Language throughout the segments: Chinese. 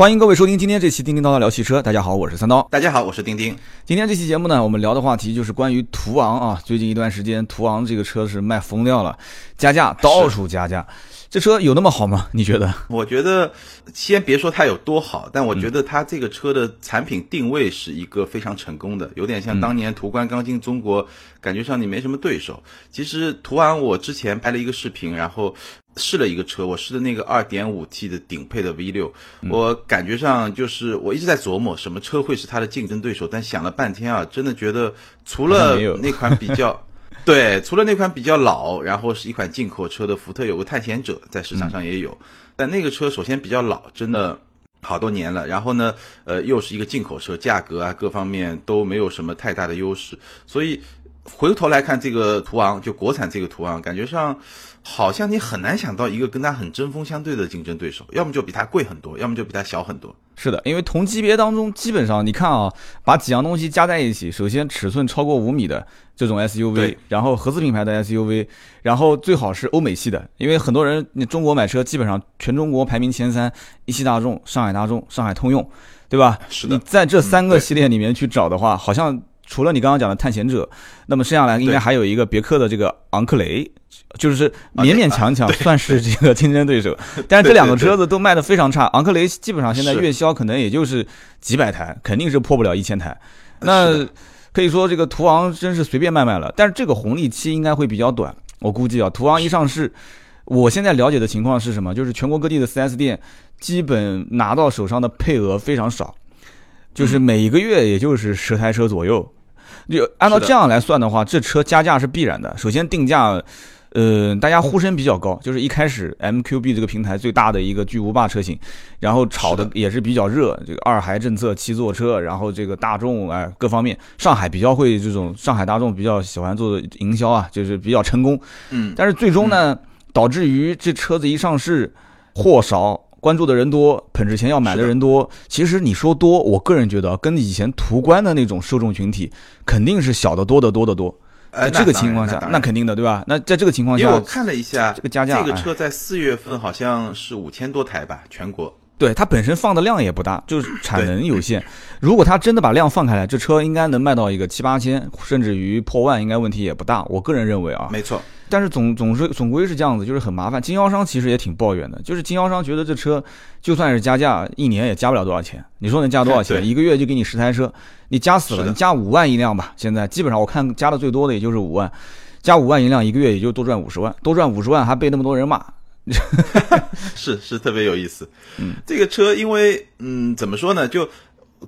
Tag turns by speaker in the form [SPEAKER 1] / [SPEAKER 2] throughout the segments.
[SPEAKER 1] 欢迎各位收听今天这期《叮叮叨叨聊汽车》。大家好，我是三刀。
[SPEAKER 2] 大家好，我是叮叮。
[SPEAKER 1] 今天这期节目呢，我们聊的话题就是关于途昂啊。最近一段时间，途昂这个车是卖疯掉了，加价到处加价。这车有那么好吗？你觉得？
[SPEAKER 2] 我觉得，先别说它有多好，但我觉得它这个车的产品定位是一个非常成功的，有点像当年途观刚进中国，感觉上你没什么对手。其实途昂，我之前拍了一个视频，然后。试了一个车，我试的那个二点五 T 的顶配的 V 六，我感觉上就是我一直在琢磨什么车会是它的竞争对手，但想了半天啊，真的觉得除了那款比较，对，除了那款比较老，然后是一款进口车的福特有个探险者在市场上也有，但那个车首先比较老，真的好多年了，然后呢，呃，又是一个进口车，价格啊各方面都没有什么太大的优势，所以回头来看这个途昂，就国产这个途昂，感觉上。好像你很难想到一个跟它很针锋相对的竞争对手，要么就比它贵很多，要么就比它小很多。
[SPEAKER 1] 是的，因为同级别当中，基本上你看啊，把几样东西加在一起，首先尺寸超过五米的这种 SUV，然后合资品牌的 SUV，然后最好是欧美系的，因为很多人你中国买车基本上全中国排名前三，一汽大众、上海大众、上海通用，对吧？
[SPEAKER 2] 是的。
[SPEAKER 1] 你在这三个系列里面去找的话，好像除了你刚刚讲的探险者，那么剩下来应该还有一个别克的这个昂克雷。就是勉勉强强算是这个竞争对手，但是这两个车子都卖的非常差。昂克雷基本上现在月销可能也就是几百台，肯定是破不了一千台。那可以说这个途昂真是随便卖卖了，但是这个红利期应该会比较短。我估计啊，途昂一上市，我现在了解的情况是什么？就是全国各地的 4S 店基本拿到手上的配额非常少，就是每一个月也就是十台车左右。就按照这样来算的话，这车加价是必然的。首先定价。呃，大家呼声比较高，就是一开始 MQB 这个平台最大的一个巨无霸车型，然后炒的也是比较热，这个二孩政策、七座车，然后这个大众哎各方面，上海比较会这种，上海大众比较喜欢做营销啊，就是比较成功。
[SPEAKER 2] 嗯，
[SPEAKER 1] 但是最终呢，导致于这车子一上市，货少，关注的人多，捧着钱要买的人多。其实你说多，我个人觉得跟以前途观的那种受众群体肯定是小得多得多得多。
[SPEAKER 2] 在
[SPEAKER 1] 这个情况下，那肯定的，对吧？那在这个情况下，
[SPEAKER 2] 因为我看了一下
[SPEAKER 1] 这个加价，
[SPEAKER 2] 这个车在四月份好像是五千多台吧，全国。
[SPEAKER 1] 对它本身放的量也不大，就是产能有限。如果它真的把量放开来，这车应该能卖到一个七八千，甚至于破万，应该问题也不大。我个人认为啊，
[SPEAKER 2] 没错。
[SPEAKER 1] 但是总总是总归是这样子，就是很麻烦。经销商其实也挺抱怨的，就是经销商觉得这车就算是加价，一年也加不了多少钱。你说能加多少钱？一个月就给你十台车，你加死了，你加五万一辆吧。现在基本上我看加的最多的也就是五万，加五万一辆，一个月也就多赚五十万，多赚五十万还被那么多人骂。
[SPEAKER 2] 是是特别有意思，嗯，这个车因为嗯怎么说呢？就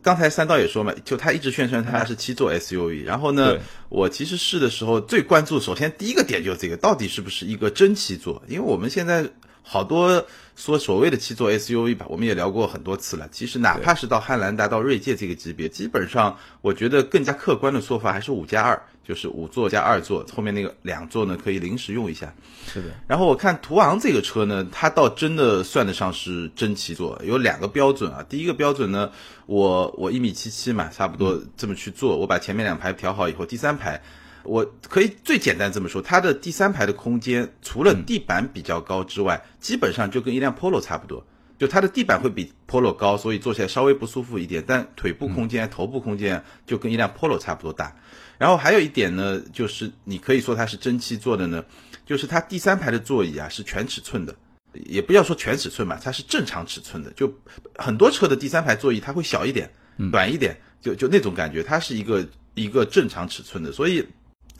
[SPEAKER 2] 刚才三刀也说嘛，就他一直宣传他是七座 SUV，然后呢，我其实试的时候最关注，首先第一个点就是这个，到底是不是一个真七座？因为我们现在好多说所谓的七座 SUV 吧，我们也聊过很多次了。其实哪怕是到汉兰达、到锐界这个级别，基本上我觉得更加客观的说法还是五加二。就是五座加二座，后面那个两座呢可以临时用一下。
[SPEAKER 1] 是的。
[SPEAKER 2] 然后我看途昂这个车呢，它倒真的算得上是真七座，有两个标准啊。第一个标准呢，我我一米七七嘛，差不多这么去坐，我把前面两排调好以后，第三排我可以最简单这么说，它的第三排的空间除了地板比较高之外，基本上就跟一辆 Polo 差不多。就它的地板会比 Polo 高，所以坐起来稍微不舒服一点，但腿部空间、头部空间就跟一辆 Polo 差不多大。然后还有一点呢，就是你可以说它是真七座的呢，就是它第三排的座椅啊是全尺寸的，也不要说全尺寸吧，它是正常尺寸的。就很多车的第三排座椅它会小一点、短一点，就就那种感觉，它是一个一个正常尺寸的，所以。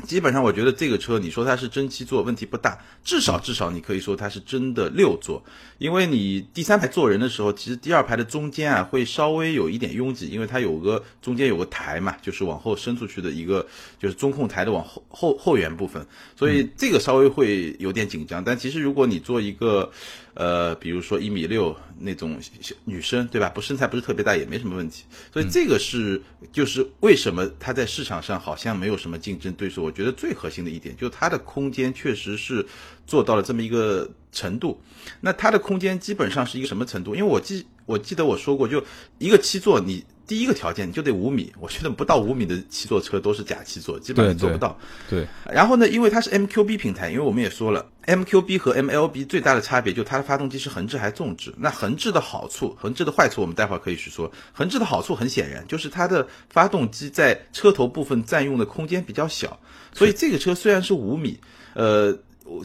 [SPEAKER 2] 基本上，我觉得这个车，你说它是真七座，问题不大。至少至少，你可以说它是真的六座，因为你第三排坐人的时候，其实第二排的中间啊会稍微有一点拥挤，因为它有个中间有个台嘛，就是往后伸出去的一个，就是中控台的往后后后缘部分，所以这个稍微会有点紧张。但其实如果你做一个，呃，比如说一米六那种女生，对吧？不身材不是特别大，也没什么问题。所以这个是就是为什么它在市场上好像没有什么竞争对手。我觉得最核心的一点，就是它的空间确实是做到了这么一个程度。那它的空间基本上是一个什么程度？因为我记我记得我说过，就一个七座，你。第一个条件你就得五米，我觉得不到五米的七座车都是假七座，基本上做不到。
[SPEAKER 1] 对。
[SPEAKER 2] 然后呢，因为它是 MQB 平台，因为我们也说了，MQB 和 MLB 最大的差别就它的发动机是横置还是纵置。那横置的好处，横置的坏处，我们待会儿可以去说。横置的好处很显然就是它的发动机在车头部分占用的空间比较小，所以这个车虽然是五米，呃。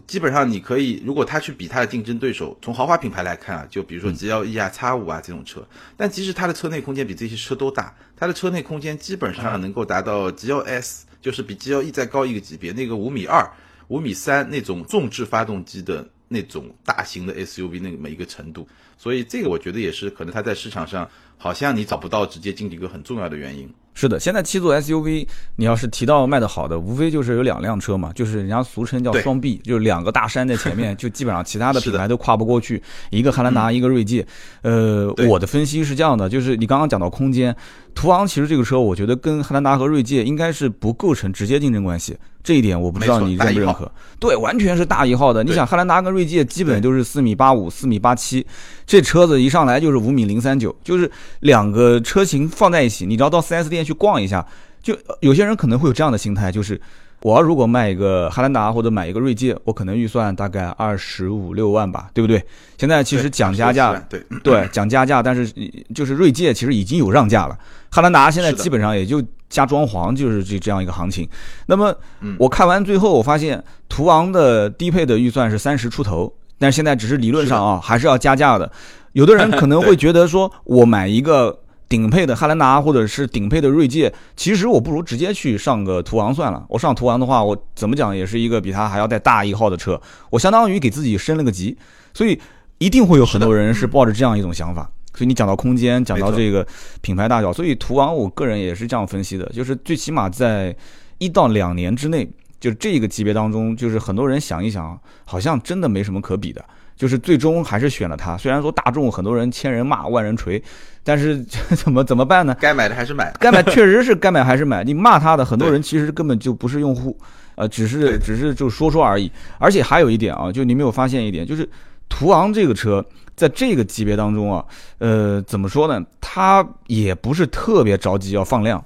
[SPEAKER 2] 基本上你可以，如果他去比他的竞争对手，从豪华品牌来看啊，就比如说 G L E 啊、X 五啊这种车，但其实它的车内空间比这些车都大，它的车内空间基本上能够达到 G L S，就是比 G L E 再高一个级别，那个五米二、五米三那种纵置发动机的那种大型的 S U V 那么一个程度，所以这个我觉得也是可能它在市场上好像你找不到直接竞争一个很重要的原因。
[SPEAKER 1] 是的，现在七座 SUV，你要是提到卖的好的，无非就是有两辆车嘛，就是人家俗称叫双 B，就是两个大山在前面，就基本上其他的 品牌都跨不过去，一个汉兰达，一个锐界。呃，我的分析是这样的，就是你刚刚讲到空间，途昂其实这个车，我觉得跟汉兰达和锐界应该是不构成直接竞争关系，这一点我不知道你认不认可。对，完全是大一号的。你想汉兰达跟锐界基本都是四米八五、四米八七，这车子一上来就是五米零三九，就是两个车型放在一起，你只要到 4S 店。去逛一下，就有些人可能会有这样的心态，就是我要如果卖一个汉兰达或者买一个锐界，我可能预算大概二十五六万吧，对不对？现在其实讲加价，
[SPEAKER 2] 对
[SPEAKER 1] 对，讲加价，但是就是锐界其实已经有让价了，汉兰达现在基本上也就加装潢就是这这样一个行情。那么我看完最后，我发现途昂的低配的预算是三十出头，但是现在只是理论上啊，还是要加价的。有的人可能会 觉得说，我买一个。顶配的汉兰达或者是顶配的锐界，其实我不如直接去上个途昂算了。我上途昂的话，我怎么讲也是一个比它还要再大一号的车，我相当于给自己升了个级。所以一定会有很多人是抱着这样一种想法。所以你讲到空间，讲到这个品牌大小，所以途昂我个人也是这样分析的，就是最起码在一到两年之内，就这个级别当中，就是很多人想一想，好像真的没什么可比的。就是最终还是选了它。虽然说大众很多人千人骂万人锤，但是 怎么怎么办呢？
[SPEAKER 2] 该买的还是买，
[SPEAKER 1] 该买 确实是该买还是买。你骂他的很多人其实根本就不是用户，呃，只是只是就说说而已。而且还有一点啊，就你没有发现一点，就是途昂这个车在这个级别当中啊，呃，怎么说呢？它也不是特别着急要放量。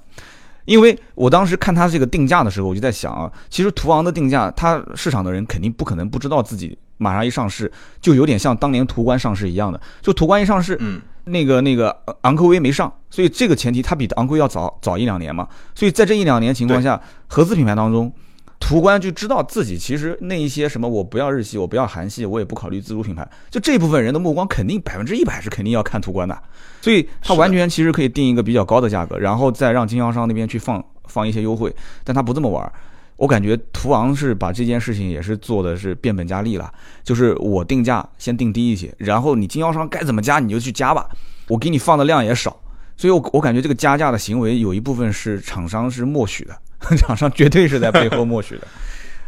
[SPEAKER 1] 因为我当时看它这个定价的时候，我就在想啊，其实途昂的定价，它市场的人肯定不可能不知道自己马上一上市，就有点像当年途观上市一样的，就途观一上市，
[SPEAKER 2] 嗯，
[SPEAKER 1] 那个那个昂科威没上，所以这个前提它比昂科威要早早一两年嘛，所以在这一两年情况下，合资品牌当中。途观就知道自己其实那一些什么，我不要日系，我不要韩系，我也不考虑自主品牌，就这部分人的目光肯定百分之一百是肯定要看途观的，所以他完全其实可以定一个比较高的价格，然后再让经销商那边去放放一些优惠，但他不这么玩，我感觉途昂是把这件事情也是做的是变本加厉了，就是我定价先定低一些，然后你经销商该怎么加你就去加吧，我给你放的量也少，所以我我感觉这个加价的行为有一部分是厂商是默许的。厂商绝对是在背后默许的，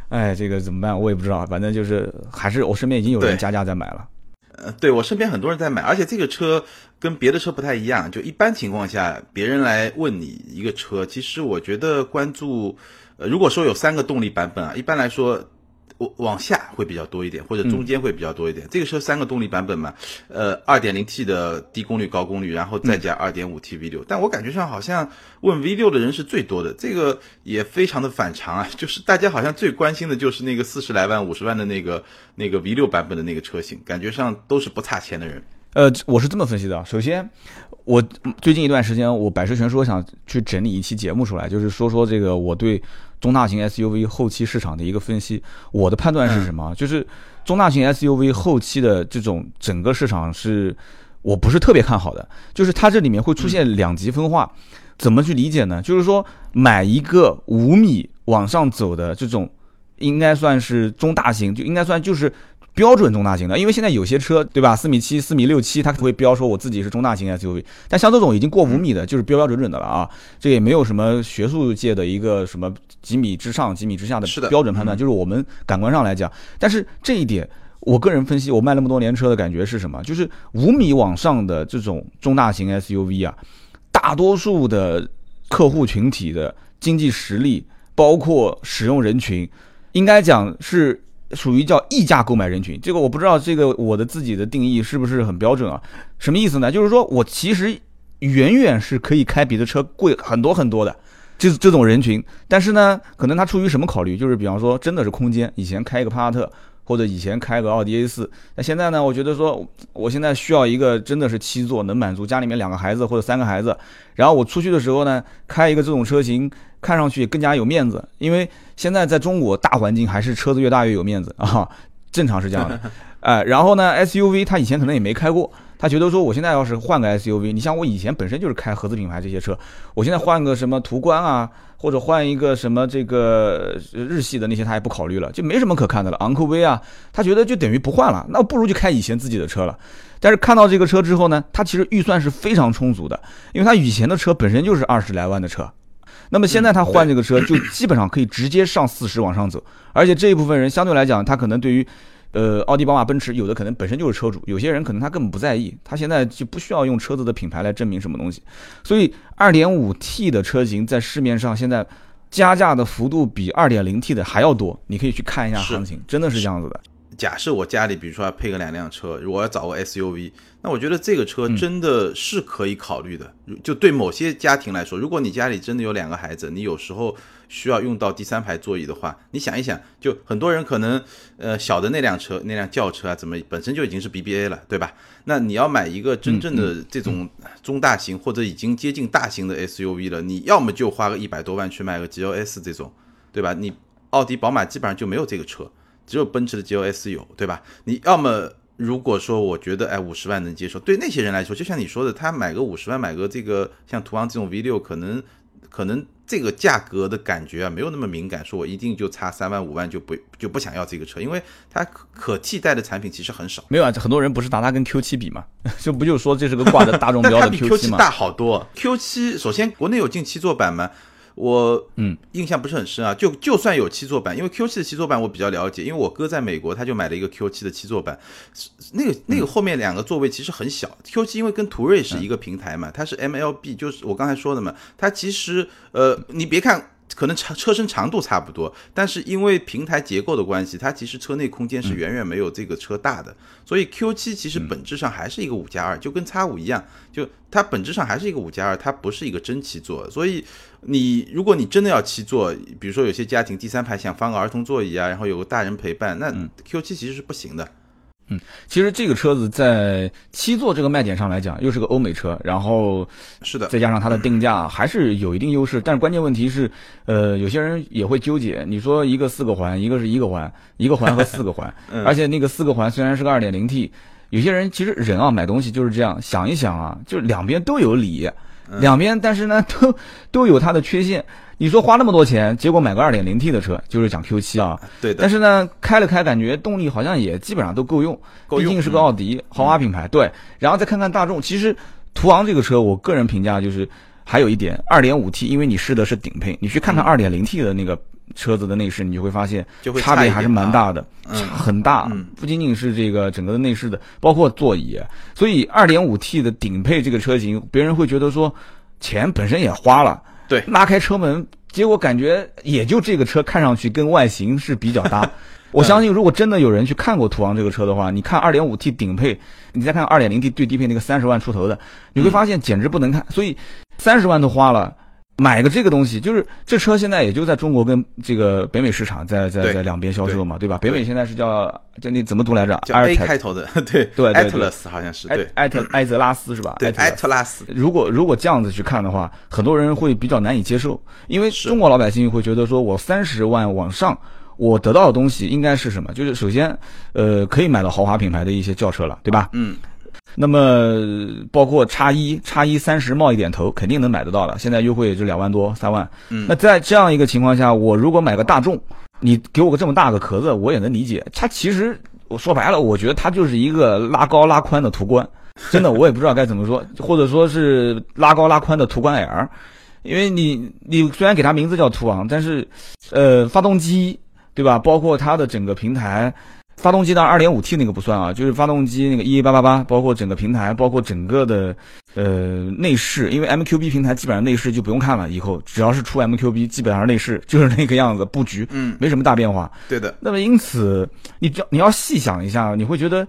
[SPEAKER 1] 哎，这个怎么办？我也不知道，反正就是还是我身边已经有人加价在买了。
[SPEAKER 2] 呃，对我身边很多人在买，而且这个车跟别的车不太一样，就一般情况下，别人来问你一个车，其实我觉得关注，呃，如果说有三个动力版本啊，一般来说。往往下会比较多一点，或者中间会比较多一点。这个车三个动力版本嘛，呃，二点零 T 的低功率高功率，然后再加二点五 T V 六。但我感觉上好像问 V 六的人是最多的，这个也非常的反常啊。就是大家好像最关心的就是那个四十来万、五十万的那个那个 V 六版本的那个车型，感觉上都是不差钱的人。
[SPEAKER 1] 呃，我是这么分析的。首先，我最近一段时间，我百事全说想去整理一期节目出来，就是说说这个我对。中大型 SUV 后期市场的一个分析，我的判断是什么？就是中大型 SUV 后期的这种整个市场是，我不是特别看好的。就是它这里面会出现两极分化，怎么去理解呢？就是说买一个五米往上走的这种，应该算是中大型，就应该算就是。标准中大型的，因为现在有些车，对吧？四米七、四米六七，它会标说我自己是中大型 SUV。但像这种已经过五米的，就是标标准准的了啊。这也没有什么学术界的一个什么几米之上、几米之下的标准判断，就是我们感官上来讲。但是这一点，我个人分析，我卖那么多年车的感觉是什么？就是五米往上的这种中大型 SUV 啊，大多数的客户群体的经济实力，包括使用人群，应该讲是。属于叫溢价购买人群，这个我不知道，这个我的自己的定义是不是很标准啊？什么意思呢？就是说我其实远远是可以开别的车贵很多很多的，这这种人群。但是呢，可能他出于什么考虑？就是比方说，真的是空间，以前开一个帕萨特。或者以前开个奥迪 A 四，那现在呢？我觉得说，我现在需要一个真的是七座，能满足家里面两个孩子或者三个孩子。然后我出去的时候呢，开一个这种车型，看上去更加有面子。因为现在在中国大环境还是车子越大越有面子啊，正常是这样的。哎，然后呢，SUV 他以前可能也没开过。他觉得说，我现在要是换个 SUV，你像我以前本身就是开合资品牌这些车，我现在换个什么途观啊，或者换一个什么这个日系的那些，他也不考虑了，就没什么可看的了。昂科威啊，他觉得就等于不换了，那不如就开以前自己的车了。但是看到这个车之后呢，他其实预算是非常充足的，因为他以前的车本身就是二十来万的车，那么现在他换这个车就基本上可以直接上四十往上走，而且这一部分人相对来讲，他可能对于。呃，奥迪、宝马、奔驰有的可能本身就是车主，有些人可能他根本不在意，他现在就不需要用车子的品牌来证明什么东西。所以，2.5T 的车型在市面上现在加价的幅度比 2.0T 的还要多，你可以去看一下行情，真的是这样子的。
[SPEAKER 2] 假设我家里比如说要配个两辆车，我要找个 SUV，那我觉得这个车真的是可以考虑的。就对某些家庭来说，如果你家里真的有两个孩子，你有时候。需要用到第三排座椅的话，你想一想，就很多人可能，呃，小的那辆车，那辆轿车啊，怎么本身就已经是 BBA 了，对吧？那你要买一个真正的这种中大型或者已经接近大型的 SUV 了，你要么就花个一百多万去买个 GLS 这种，对吧？你奥迪、宝马基本上就没有这个车，只有奔驰的 GLS 有，对吧？你要么如果说我觉得哎五十万能接受，对那些人来说，就像你说的，他买个五十万买个这个像途昂这种 V 六，可能可能。这个价格的感觉啊，没有那么敏感，说我一定就差三万五万就不就不想要这个车，因为它可可替代的产品其实很少。
[SPEAKER 1] 没有啊，很多人不是拿它跟 Q 七比嘛，就不就说这是个挂着大众标的
[SPEAKER 2] Q
[SPEAKER 1] 七
[SPEAKER 2] 吗？大好多。Q 七首先国内有进七座版吗？我
[SPEAKER 1] 嗯
[SPEAKER 2] 印象不是很深啊，就就算有七座版，因为 Q 七的七座版我比较了解，因为我哥在美国他就买了一个 Q 七的七座版，那个那个后面两个座位其实很小，Q 七因为跟途锐是一个平台嘛，它是 MLB，就是我刚才说的嘛，它其实呃你别看。可能长车身长度差不多，但是因为平台结构的关系，它其实车内空间是远远没有这个车大的。所以 Q 七其实本质上还是一个五加二，就跟 X 五一样，就它本质上还是一个五加二，它不是一个真七座。所以你如果你真的要七座，比如说有些家庭第三排想放个儿童座椅啊，然后有个大人陪伴，那 Q 七其实是不行的。
[SPEAKER 1] 嗯，其实这个车子在七座这个卖点上来讲，又是个欧美车，然后
[SPEAKER 2] 是的，
[SPEAKER 1] 再加上它的定价还是有一定优势。但是关键问题是，呃，有些人也会纠结。你说一个四个环，一个是一个环，一个环和四个环，而且那个四个环虽然是个二点零 T，有些人其实人啊买东西就是这样，想一想啊，就两边都有理，两边但是呢都都有它的缺陷。你说花那么多钱，结果买个二点零 T 的车，就是讲 Q 七啊。
[SPEAKER 2] 对的。
[SPEAKER 1] 但是呢，开了开，感觉动力好像也基本上都够用。
[SPEAKER 2] 够用。
[SPEAKER 1] 毕竟是个奥迪豪华品牌。对。然后再看看大众，其实途昂这个车，我个人评价就是还有一点，二点五 T，因为你试的是顶配，你去看看二点零 T 的那个车子的内饰，你就会发现差别还是蛮大的，很大。不仅仅是这个整个的内饰的，包括座椅。所以二点五 T 的顶配这个车型，别人会觉得说钱本身也花了。
[SPEAKER 2] 对，
[SPEAKER 1] 拉开车门，结果感觉也就这个车看上去跟外形是比较搭。我相信，如果真的有人去看过途昂这个车的话，你看 2.5T 顶配，你再看 2.0T 最低配那个三十万出头的，你会发现简直不能看。所以三十万都花了。买个这个东西，就是这车现在也就在中国跟这个北美市场在在在两边销售嘛，对吧？北美现在是叫叫你怎么读来着？
[SPEAKER 2] 叫 A 开头的，对
[SPEAKER 1] 对
[SPEAKER 2] 艾特拉斯好像是，对
[SPEAKER 1] 艾特艾泽拉斯是吧？
[SPEAKER 2] 对艾特拉斯。
[SPEAKER 1] 如果如果这样子去看的话，很多人会比较难以接受，因为中国老百姓会觉得说，我三十万往上，我得到的东西应该是什么？就是首先，呃，可以买到豪华品牌的一些轿车了，对吧？
[SPEAKER 2] 嗯。
[SPEAKER 1] 那么包括叉一叉一三十冒一点头，肯定能买得到的。现在优惠就两万多三万。
[SPEAKER 2] 嗯，
[SPEAKER 1] 那在这样一个情况下，我如果买个大众，你给我个这么大个壳子，我也能理解。它其实我说白了，我觉得它就是一个拉高拉宽的途观，真的我也不知道该怎么说，或者说是拉高拉宽的途观 L。因为你你虽然给它名字叫途昂，但是呃发动机对吧？包括它的整个平台。发动机的二点五 T 那个不算啊，就是发动机那个一八八八，包括整个平台，包括整个的呃内饰，因为 MQB 平台基本上内饰就不用看了，以后只要是出 MQB，基本上内饰 就是那个样子，布局
[SPEAKER 2] 嗯
[SPEAKER 1] 没什么大变化。
[SPEAKER 2] 对的。
[SPEAKER 1] 那么因此，你只要你要细想一下，你会觉得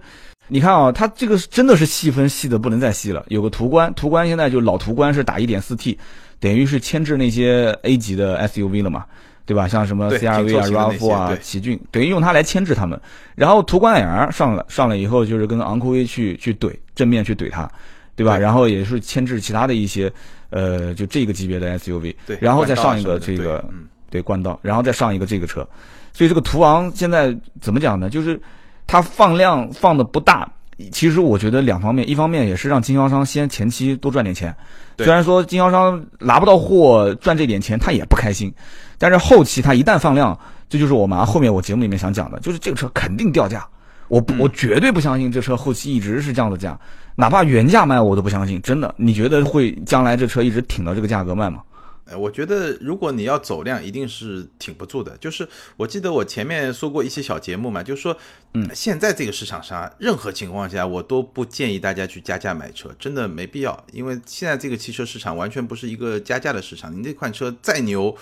[SPEAKER 1] 你看啊，它这个真的是细分细的不能再细了。有个途观，途观现在就老途观是打 1.4T，等于是牵制那些 A 级的 SUV 了嘛，对吧？像什么 CRV 啊、RAV4 啊、奇骏，等于用它来牵制他们。然后途观 L 上了，上了以后就是跟昂科威去去怼，正面去怼它，对吧？然后也是牵制其他的一些，呃，就这个级别的 SUV。
[SPEAKER 2] 对。
[SPEAKER 1] 然后再上一个这个，对，冠道，然后再上一个这个车。所以这个途昂现在怎么讲呢？就是它放量放的不大。其实我觉得两方面，一方面也是让经销商先前期多赚点钱，虽然说经销商拿不到货赚这点钱他也不开心，但是后期他一旦放量，这就是我们后面我节目里面想讲的，就是这个车肯定掉价，我我绝对不相信这车后期一直是这样的价，哪怕原价卖我都不相信，真的，你觉得会将来这车一直挺到这个价格卖吗？
[SPEAKER 2] 哎，我觉得如果你要走量，一定是挺不住的。就是我记得我前面说过一些小节目嘛，就是说，嗯，现在这个市场上，任何情况下我都不建议大家去加价买车，真的没必要。因为现在这个汽车市场完全不是一个加价的市场。你那款车再牛，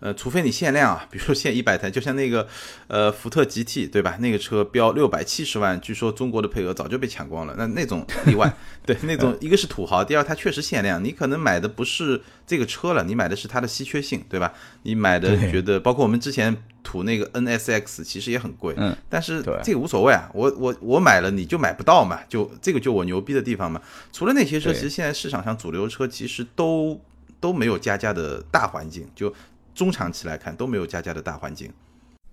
[SPEAKER 2] 呃，除非你限量啊，比如说限一百台，就像那个呃福特 GT 对吧？那个车标六百七十万，据说中国的配额早就被抢光了。那那种例外，对那种一个是土豪，第二它确实限量，你可能买的不是这个车了，你买。的是它的稀缺性，对吧？你买的觉得，包括我们之前吐那个 NSX，其实也很贵，嗯，但是这个无所谓啊，我我我买了你就买不到嘛，就这个就我牛逼的地方嘛。除了那些车，其实现在市场上主流车其实都都没有加价的大环境，就中长期来看都没有加价的大环境。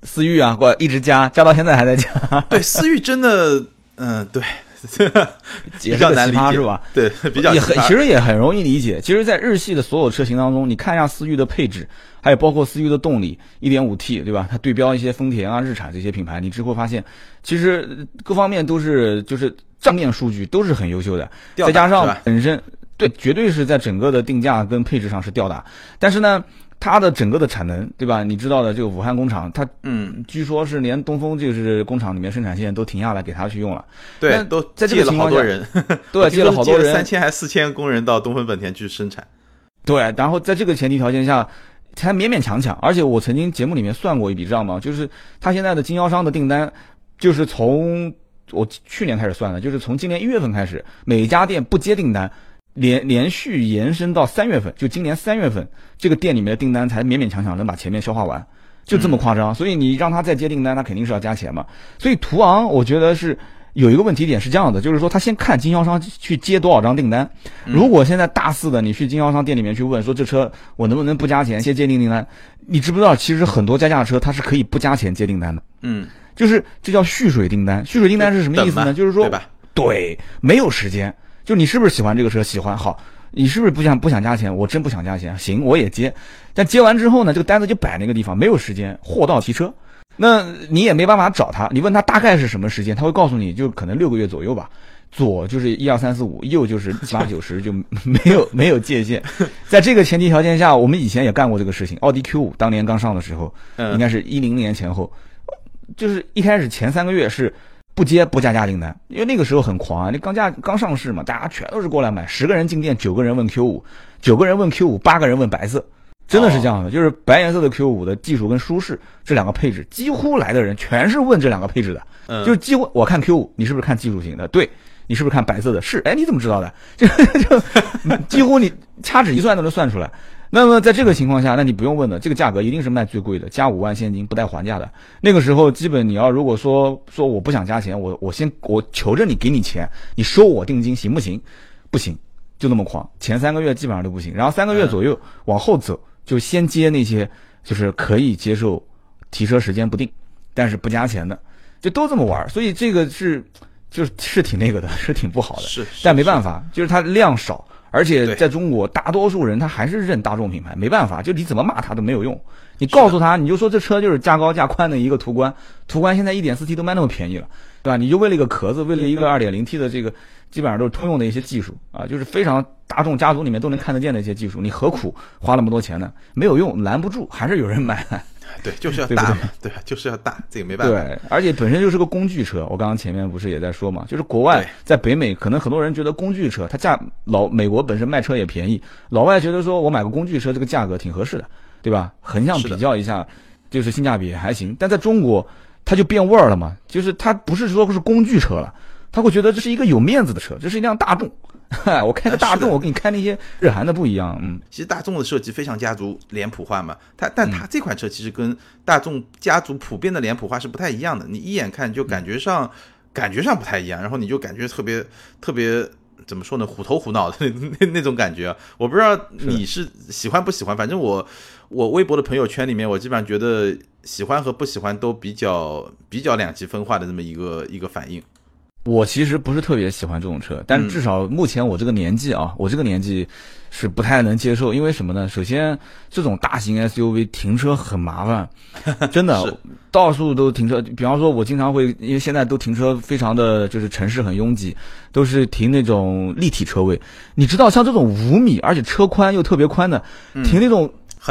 [SPEAKER 1] 思域啊，过一直加，加到现在还在加。
[SPEAKER 2] 对，思域真的，嗯，对。
[SPEAKER 1] 比较难理解是吧？
[SPEAKER 2] 对，比较
[SPEAKER 1] 也很其实也很容易理解。其实，在日系的所有车型当中，你看一下思域的配置，还有包括思域的动力，1.5T 对吧？它对标一些丰田啊、日产这些品牌，你只会发现，其实各方面都是就是账面数据都是很优秀的。再加上本身对，绝对是在整个的定价跟配置上是吊打。但是呢。它的整个的产能，对吧？你知道的，这个武汉工厂，它嗯，据说是连东风就是工厂里面生产线都停下来给他去用了。
[SPEAKER 2] 对，都
[SPEAKER 1] 在这个情况下，
[SPEAKER 2] 对，
[SPEAKER 1] 接了好多人，
[SPEAKER 2] 三千还四千工人到东风本田去生产。
[SPEAKER 1] 对，然后在这个前提条件下，才勉勉强强。而且我曾经节目里面算过一笔账嘛，就是他现在的经销商的订单，就是从我去年开始算的，就是从今年一月份开始，每家店不接订单。连连续延伸到三月份，就今年三月份，这个店里面的订单才勉勉强强能把前面消化完，就这么夸张。所以你让他再接订单，他肯定是要加钱嘛。所以途昂，我觉得是有一个问题点是这样的，就是说他先看经销商去接多少张订单。如果现在大肆的你去经销商店里面去问说这车我能不能不加钱先接订订单，你知不知道其实很多加价车它是可以不加钱接订单的。
[SPEAKER 2] 嗯，
[SPEAKER 1] 就是这叫蓄水订单。蓄水订单是什么意思呢？就是说，
[SPEAKER 2] 对
[SPEAKER 1] 没有时间。就你是不是喜欢这个车？喜欢好，你是不是不想不想加钱？我真不想加钱，行，我也接。但接完之后呢，这个单子就摆那个地方，没有时间，货到提车。那你也没办法找他，你问他大概是什么时间，他会告诉你，就可能六个月左右吧。左就是一二三四五，右就是 七八九十，就没有没有界限。在这个前提条件下，我们以前也干过这个事情。奥迪 Q 五当年刚上的时候，应该是一零年前后，就是一开始前三个月是。不接不加价订单，因为那个时候很狂啊！那刚价刚上市嘛，大家全都是过来买，十个人进店，九个人问 Q 五，九个人问 Q 五，八个人问白色，真的是这样的，就是白颜色的 Q 五的技术跟舒适这两个配置，几乎来的人全是问这两个配置的，就是几乎我看 Q 五，你是不是看技术型的？对，你是不是看白色的？是，哎，你怎么知道的？就就几乎你掐指一算都能算出来。那么在这个情况下，那你不用问了，这个价格一定是卖最贵的，加五万现金不带还价的。那个时候，基本你要如果说说我不想加钱，我我先我求着你给你钱，你收我定金行不行？不行，就那么狂。前三个月基本上都不行，然后三个月左右往后走，就先接那些就是可以接受提车时间不定，但是不加钱的，就都这么玩。所以这个是就是是挺那个的，是挺不好的。
[SPEAKER 2] 是，
[SPEAKER 1] 但没办法，就是它量少。而且在中国，大多数人他还是认大众品牌，没办法，就你怎么骂他都没有用。你告诉他，你就说这车就是价高价宽的一个途观，途观现在一点四 T 都卖那么便宜了，对吧？你就为了一个壳子，为了一个二点零 T 的这个，基本上都是通用的一些技术啊，就是非常大众家族里面都能看得见的一些技术，你何苦花那么多钱呢？没有用，拦不住，还是有人买。
[SPEAKER 2] 对，就是要大嘛，对吧？就是要大，这个没办
[SPEAKER 1] 法。对，而且本身就是个工具车。我刚刚前面不是也在说嘛，就是国外在北美，可能很多人觉得工具车它价老美国本身卖车也便宜，老外觉得说我买个工具车这个价格挺合适的，对吧？横向比较一下，就是性价比还行。但在中国，它就变味儿了嘛，就是它不是说是工具车了，他会觉得这是一个有面子的车，这是一辆大众。我开个大众，我跟你开那些日韩的不一样。嗯，
[SPEAKER 2] 其实大众的设计非常家族脸谱化嘛，它但它这款车其实跟大众家族普遍的脸谱化是不太一样的。你一眼看就感觉上感觉上不太一样，然后你就感觉特别特别怎么说呢，虎头虎脑的 那那那种感觉。我不知道你是喜欢不喜欢，反正我我微博的朋友圈里面，我基本上觉得喜欢和不喜欢都比较比较两极分化的这么一个一个反应。
[SPEAKER 1] 我其实不是特别喜欢这种车，但至少目前我这个年纪啊，我这个年纪是不太能接受，因为什么呢？首先，这种大型 SUV 停车很麻烦，真的，到处都停车。比方说，我经常会，因为现在都停车非常的就是城市很拥挤，都是停那种立体车位。你知道，像这种五米而且车宽又特别宽的，停那种。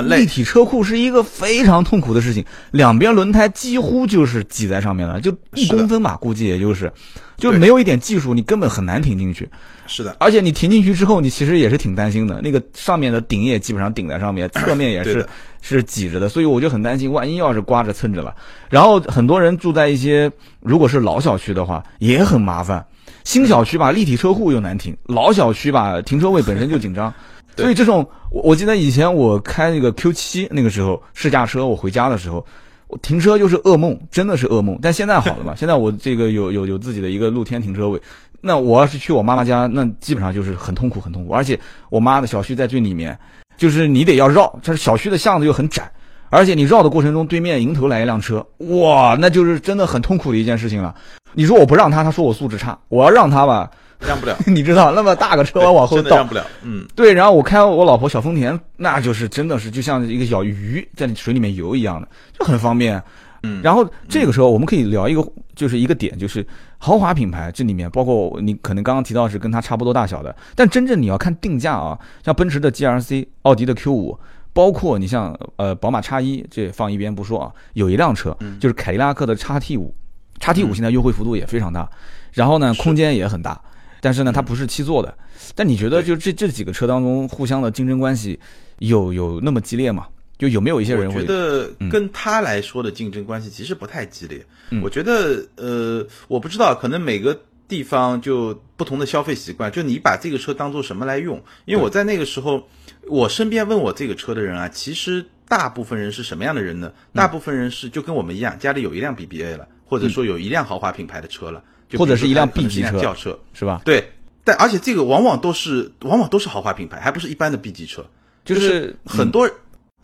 [SPEAKER 1] 立体车库是一个非常痛苦的事情，两边轮胎几乎就是挤在上面了，就一公分吧，估计也就是，就没有一点技术，你根本很难停进去。
[SPEAKER 2] 是的，
[SPEAKER 1] 而且你停进去之后，你其实也是挺担心的，那个上面的顶也基本上顶在上面，侧面也是是挤着的，所以我就很担心，万一要是刮着蹭着了。然后很多人住在一些如果是老小区的话，也很麻烦。新小区吧，立体车库又难停；老小区吧，停车位本身就紧张。所以这种，我我记得以前我开那个 Q 七那个时候试驾车，我回家的时候，我停车就是噩梦，真的是噩梦。但现在好了嘛，现在我这个有有有自己的一个露天停车位，那我要是去我妈妈家，那基本上就是很痛苦很痛苦。而且我妈的小区在最里面，就是你得要绕，这是小区的巷子又很窄，而且你绕的过程中，对面迎头来一辆车，哇，那就是真的很痛苦的一件事情了。你说我不让他，他说我素质差，我要让他吧。
[SPEAKER 2] 让不了，
[SPEAKER 1] 你知道那么大个车往后倒，
[SPEAKER 2] 让不了。嗯，
[SPEAKER 1] 对。然后我开我老婆小丰田，那就是真的是就像一个小鱼在水里面游一样的，就很方便。
[SPEAKER 2] 嗯。
[SPEAKER 1] 然后这个时候我们可以聊一个，就是一个点，就是豪华品牌这里面包括你可能刚刚提到是跟它差不多大小的，但真正你要看定价啊，像奔驰的 G R C、奥迪的 Q 五，包括你像呃宝马叉一，这放一边不说啊，有一辆车就是凯迪拉克的叉 T 五，叉 T 五现在优惠幅度也非常大，然后呢空间也很大。但是呢，它不是七座的。但你觉得，就这这几个车当中，互相的竞争关系有有那么激烈吗？就有没有一些人？
[SPEAKER 2] 我觉得跟他来说的竞争关系其实不太激烈。我觉得，呃，我不知道，可能每个地方就不同的消费习惯。就你把这个车当做什么来用？因为我在那个时候，我身边问我这个车的人啊，其实大部分人是什么样的人呢？大部分人是就跟我们一样，家里有一辆 BBA 了，或者说有一辆豪华品牌的车了。
[SPEAKER 1] 或者是一辆 B 级
[SPEAKER 2] 车轿车
[SPEAKER 1] 是吧？
[SPEAKER 2] 对，但而且这个往往都是往往都是豪华品牌，还不是一般的 B 级车。就是很多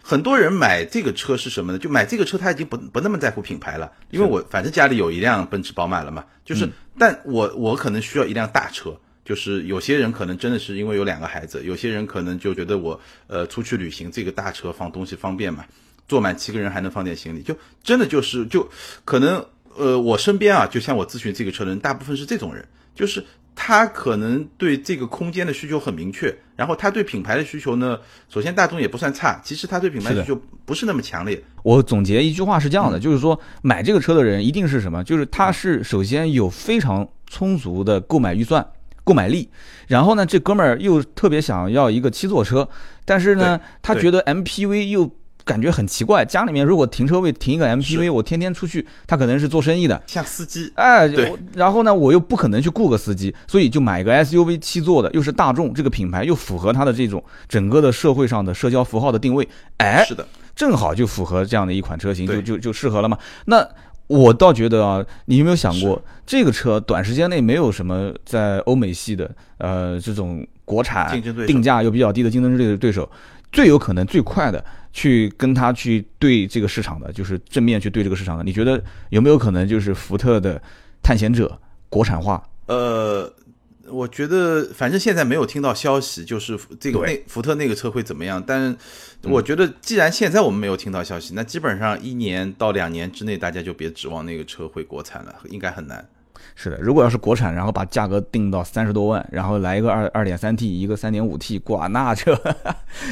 [SPEAKER 2] 很多人买这个车是什么呢？就买这个车他已经不不那么在乎品牌了，因为我反正家里有一辆奔驰、宝马了嘛。就是，但我我可能需要一辆大车。就是有些人可能真的是因为有两个孩子，有些人可能就觉得我呃出去旅行这个大车放东西方便嘛，坐满七个人还能放点行李，就真的就是就可能。呃，我身边啊，就像我咨询这个车的人，大部分是这种人，就是他可能对这个空间的需求很明确，然后他对品牌的需求呢，首先大众也不算差，其实他对品牌需求不是那么强烈。
[SPEAKER 1] 我总结一句话是这样的，就是说买这个车的人一定是什么？就是他是首先有非常充足的购买预算、购买力，然后呢，这哥们儿又特别想要一个七座车，但是呢，他觉得 MPV 又。感觉很奇怪，家里面如果停车位停一个 MPV，我天天出去，他可能是做生意的，
[SPEAKER 2] 像司机，
[SPEAKER 1] 哎，对。然后呢，我又不可能去雇个司机，所以就买一个 SUV 七座的，又是大众这个品牌，又符合它的这种整个的社会上的社交符号的定位，哎，
[SPEAKER 2] 是的，
[SPEAKER 1] 正好就符合这样的一款车型，就就就适合了嘛。那我倒觉得啊，你有没有想过，这个车短时间内没有什么在欧美系的呃这种国产定价又比较低的竞争对对手，最有可能最快的。去跟他去对这个市场的，就是正面去对这个市场的，你觉得有没有可能就是福特的探险者国产化？
[SPEAKER 2] 呃，我觉得反正现在没有听到消息，就是这个那福特那个车会怎么样。但我觉得既然现在我们没有听到消息，那基本上一年到两年之内，大家就别指望那个车会国产了，应该很难。
[SPEAKER 1] 是的，如果要是国产，然后把价格定到三十多万，然后来一个二二点三 T，一个三点五 T，哇，那这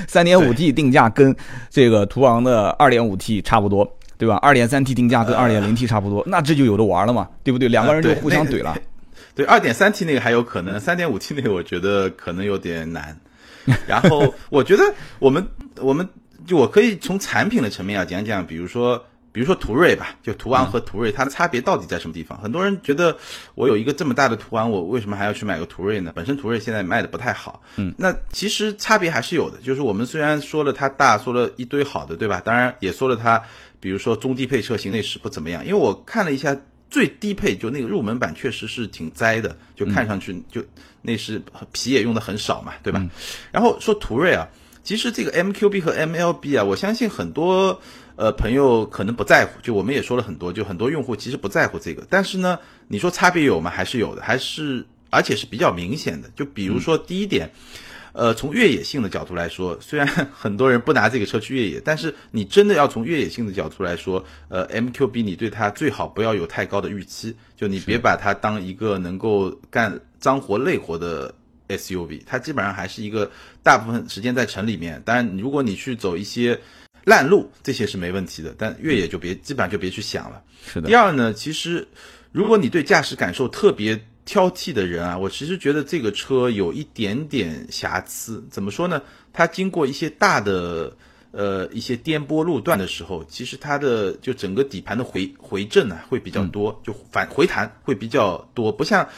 [SPEAKER 1] 三点五 T 定价跟这个途昂的二点五 T 差不多，对吧？二点三 T 定价跟二点零 T 差不多，那这就有的玩了嘛，对不对？两个人就互相怼了。
[SPEAKER 2] 对，二点三 T 那个还有可能，三点五 T 那个我觉得可能有点难。然后我觉得我们我们就我可以从产品的层面啊讲讲，比如说。比如说途锐吧，就途昂和途锐，它的差别到底在什么地方？很多人觉得我有一个这么大的途昂，我为什么还要去买个途锐呢？本身途锐现在卖的不太好，
[SPEAKER 1] 嗯，
[SPEAKER 2] 那其实差别还是有的。就是我们虽然说了它大，说了一堆好的，对吧？当然也说了它，比如说中低配车型内饰不怎么样。因为我看了一下最低配，就那个入门版确实是挺栽的，就看上去就内饰皮也用的很少嘛，对吧？然后说途锐啊，其实这个 MQB 和 MLB 啊，我相信很多。呃，朋友可能不在乎，就我们也说了很多，就很多用户其实不在乎这个。但是呢，你说差别有吗？还是有的，还是而且是比较明显的。就比如说第一点，呃，从越野性的角度来说，虽然很多人不拿这个车去越野，但是你真的要从越野性的角度来说，呃，MQB 你对它最好不要有太高的预期，就你别把它当一个能够干脏活累活的 SUV，它基本上还是一个大部分时间在城里面。当然，如果你去走一些。烂路这些是没问题的，但越野就别基本上就别去想了。
[SPEAKER 1] 是的。
[SPEAKER 2] 第二呢，其实如果你对驾驶感受特别挑剔的人啊，我其实觉得这个车有一点点瑕疵。怎么说呢？它经过一些大的呃一些颠簸路段的时候，其实它的就整个底盘的回回正呢会比较多，就反回弹会比较多，不像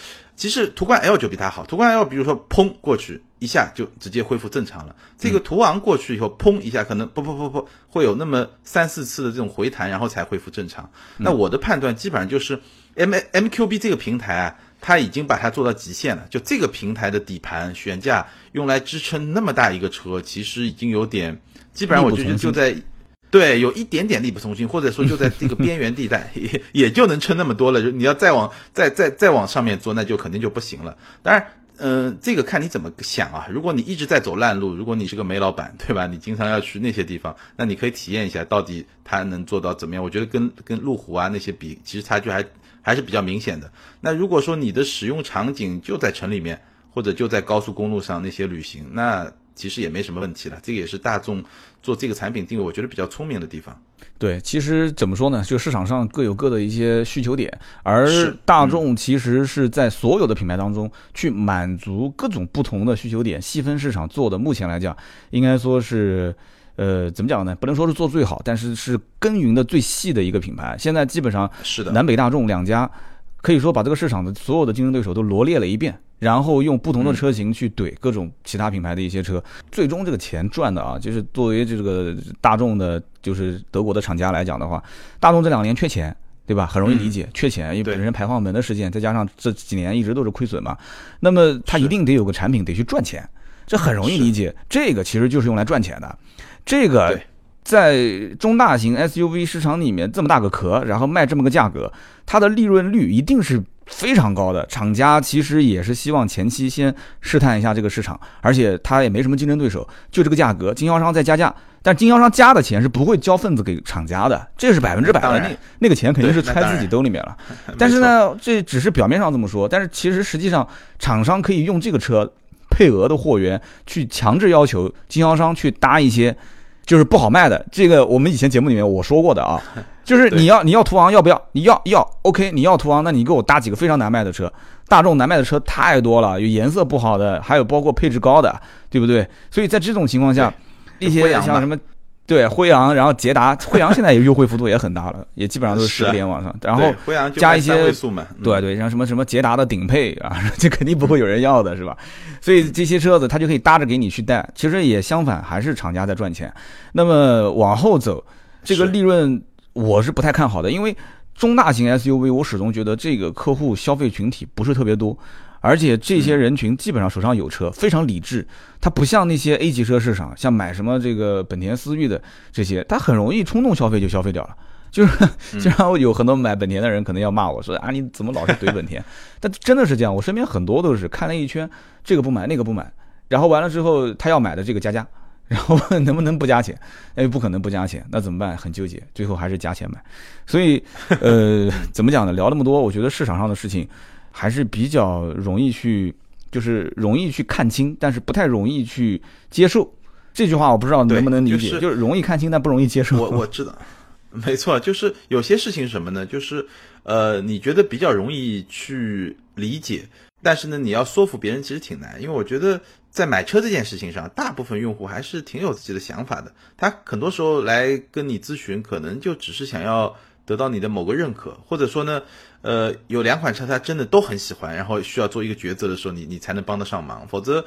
[SPEAKER 2] 其实途观 L 就比它好。途观 L 比如说砰过去。一下就直接恢复正常了。这个途昂过去以后，砰一下，可能不不不不，会有那么三四次的这种回弹，然后才恢复正常。那我的判断基本上就是，M MQB 这个平台啊，它已经把它做到极限了。就这个平台的底盘悬架用来支撑那么大一个车，其实已经有点，基本上我觉得就在，对，有一点点力不从心，或者说就在这个边缘地带，也也就能撑那么多了。就你要再往再再再往上面做，那就肯定就不行了。当然。嗯，这个看你怎么想啊。如果你一直在走烂路，如果你是个煤老板，对吧？你经常要去那些地方，那你可以体验一下，到底它能做到怎么样？我觉得跟跟路虎啊那些比，其实差距还还是比较明显的。那如果说你的使用场景就在城里面，或者就在高速公路上那些旅行，那其实也没什么问题了。这个也是大众做这个产品定位，我觉得比较聪明的地方。
[SPEAKER 1] 对，其实怎么说呢？就市场上各有各的一些需求点，而大众其实是在所有的品牌当中去满足各种不同的需求点，细分市场做的，目前来讲，应该说是，呃，怎么讲呢？不能说是做最好，但是是耕耘的最细的一个品牌。现在基本上
[SPEAKER 2] 是的，
[SPEAKER 1] 南北大众两家。可以说把这个市场的所有的竞争对手都罗列了一遍，然后用不同的车型去怼各种其他品牌的一些车，最终这个钱赚的啊，就是作为这个大众的，就是德国的厂家来讲的话，大众这两年缺钱，对吧？很容易理解，缺钱，因为本身排放门的事件，再加上这几年一直都是亏损嘛，那么它一定得有个产品得去赚钱，这很容易理解。这个其实就是用来赚钱的，这个。在中大型 SUV 市场里面，这么大个壳，然后卖这么个价格，它的利润率一定是非常高的。厂家其实也是希望前期先试探一下这个市场，而且它也没什么竞争对手，就这个价格，经销商再加价，但经销商加的钱是不会交份子给厂家的，这是百分之百的。那那个钱肯定是揣自己兜里面了。但是呢，这只是表面上这么说，但是其实实际上，厂商可以用这个车配额的货源去强制要求经销商去搭一些。就是不好卖的，这个我们以前节目里面我说过的啊，就是你要你要途昂要不要？你要要，OK，你要途昂，那你给我搭几个非常难卖的车。大众难卖的车太多了，有颜色不好的，还有包括配置高的，对不对？所以在这种情况下，一些像什么。对辉昂，然后捷达，辉昂现在也优惠幅度也很大了，也基本上都是十点往上。然后加一些对对，像什么什么捷达的顶配啊，这肯定不会有人要的，是吧？所以这些车子它就可以搭着给你去带。其实也相反，还是厂家在赚钱。那么往后走，这个利润我是不太看好的，因为中大型 SUV，我始终觉得这个客户消费群体不是特别多。而且这些人群基本上手上有车，非常理智。他不像那些 A 级车市场，像买什么这个本田思域的这些，他很容易冲动消费就消费掉了。就是，就像有很多买本田的人可能要骂我说啊，你怎么老是怼本田？但真的是这样，我身边很多都是看了一圈，这个不买那个不买，然后完了之后他要买的这个加价，然后问能不能不加钱？哎，不可能不加钱，那怎么办？很纠结，最后还是加钱买。所以，呃，怎么讲呢？聊那么多，我觉得市场上的事情。还是比较容易去，就是容易去看清，但是不太容易去接受。这句话我不知道能不能理解，就是容易看清，但不容易接受。
[SPEAKER 2] 我我知道，没错，就是有些事情什么呢？就是呃，你觉得比较容易去理解，但是呢，你要说服别人其实挺难，因为我觉得在买车这件事情上，大部分用户还是挺有自己的想法的。他很多时候来跟你咨询，可能就只是想要得到你的某个认可，或者说呢，呃，有两款车他真的都很喜欢，然后需要做一个抉择的时候，你你才能帮得上忙。否则，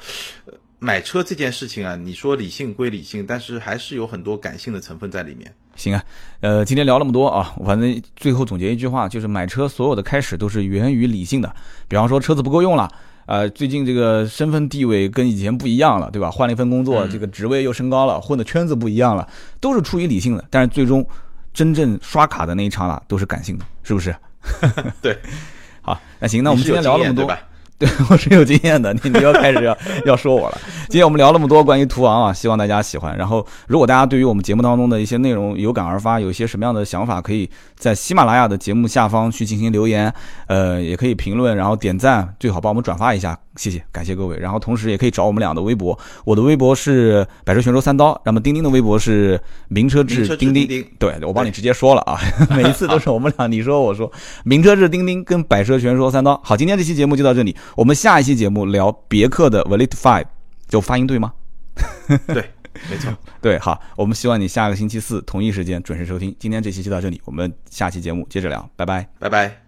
[SPEAKER 2] 买车这件事情啊，你说理性归理性，但是还是有很多感性的成分在里面。
[SPEAKER 1] 行啊，呃，今天聊那么多啊，反正最后总结一句话，就是买车所有的开始都是源于理性的。比方说车子不够用了。呃，最近这个身份地位跟以前不一样了，对吧？换了一份工作，这个职位又升高了，混的圈子不一样了，都是出于理性的。但是最终真正刷卡的那一刹那都是感性的，是不是？
[SPEAKER 2] 对。
[SPEAKER 1] 好，那行，那我们今天聊那么多。
[SPEAKER 2] 对，
[SPEAKER 1] 我是有经验的，你你要开始要要说我了。今天我们聊那么多关于途昂啊，希望大家喜欢。然后，如果大家对于我们节目当中的一些内容有感而发，有一些什么样的想法，可以在喜马拉雅的节目下方去进行留言，呃，也可以评论，然后点赞，最好帮我们转发一下。谢谢，感谢各位。然后同时也可以找我们俩的微博，我的微博是百车全说三刀，那么钉钉的微博是名车志钉钉。对，我帮你直接说了啊，每一次都是我们俩你说我说，名车志钉钉跟百车全说三刀。好，今天这期节目就到这里，我们下一期节目聊别克的 Velite Five，就发音对吗？
[SPEAKER 2] 对，没错。
[SPEAKER 1] 对，好，我们希望你下个星期四同一时间准时收听。今天这期就到这里，我们下期节目接着聊，拜拜，
[SPEAKER 2] 拜拜。